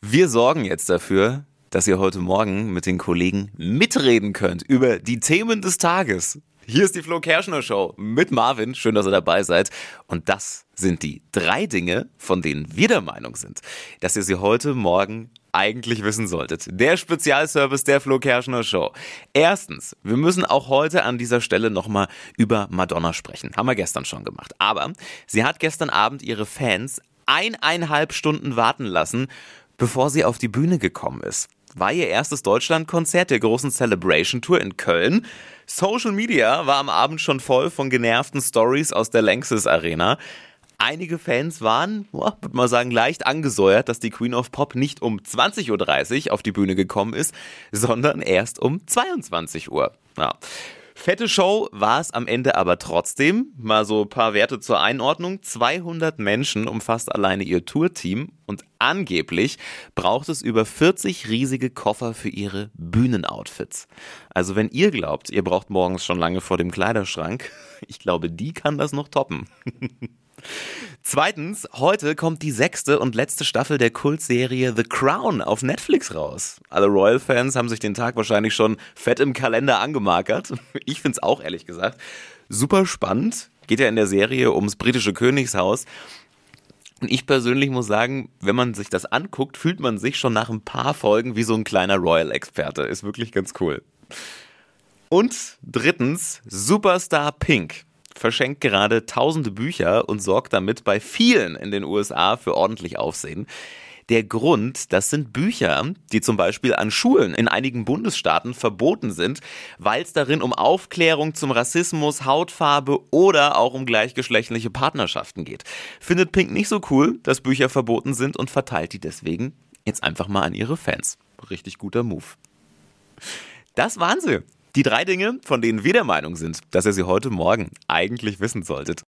Wir sorgen jetzt dafür, dass ihr heute Morgen mit den Kollegen mitreden könnt über die Themen des Tages. Hier ist die Flo Kerschner Show mit Marvin. Schön, dass ihr dabei seid. Und das sind die drei Dinge, von denen wir der Meinung sind, dass ihr sie heute Morgen eigentlich wissen solltet. Der Spezialservice der Flo Kerschner Show. Erstens, wir müssen auch heute an dieser Stelle nochmal über Madonna sprechen. Haben wir gestern schon gemacht. Aber sie hat gestern Abend ihre Fans eineinhalb Stunden warten lassen, bevor sie auf die Bühne gekommen ist war ihr erstes Deutschlandkonzert der großen Celebration Tour in Köln. Social Media war am Abend schon voll von genervten Stories aus der Lanxess Arena. Einige Fans waren, würde man sagen, leicht angesäuert, dass die Queen of Pop nicht um 20.30 Uhr auf die Bühne gekommen ist, sondern erst um 22 Uhr. Ja. Fette Show war es am Ende aber trotzdem. Mal so ein paar Werte zur Einordnung. 200 Menschen umfasst alleine ihr Tourteam und angeblich braucht es über 40 riesige Koffer für ihre Bühnenoutfits. Also wenn ihr glaubt, ihr braucht morgens schon lange vor dem Kleiderschrank, ich glaube, die kann das noch toppen. Zweitens, heute kommt die sechste und letzte Staffel der Kultserie The Crown auf Netflix raus. Alle Royal-Fans haben sich den Tag wahrscheinlich schon fett im Kalender angemarkert. Ich finde es auch ehrlich gesagt super spannend. Geht ja in der Serie ums britische Königshaus. Und ich persönlich muss sagen, wenn man sich das anguckt, fühlt man sich schon nach ein paar Folgen wie so ein kleiner Royal-Experte. Ist wirklich ganz cool. Und drittens, Superstar Pink verschenkt gerade tausende Bücher und sorgt damit bei vielen in den USA für ordentlich Aufsehen. Der Grund, das sind Bücher, die zum Beispiel an Schulen in einigen Bundesstaaten verboten sind, weil es darin um Aufklärung zum Rassismus, Hautfarbe oder auch um gleichgeschlechtliche Partnerschaften geht. Findet Pink nicht so cool, dass Bücher verboten sind und verteilt die deswegen jetzt einfach mal an ihre Fans. Richtig guter Move. Das waren sie. Die drei Dinge, von denen wir der Meinung sind, dass ihr sie heute Morgen eigentlich wissen solltet.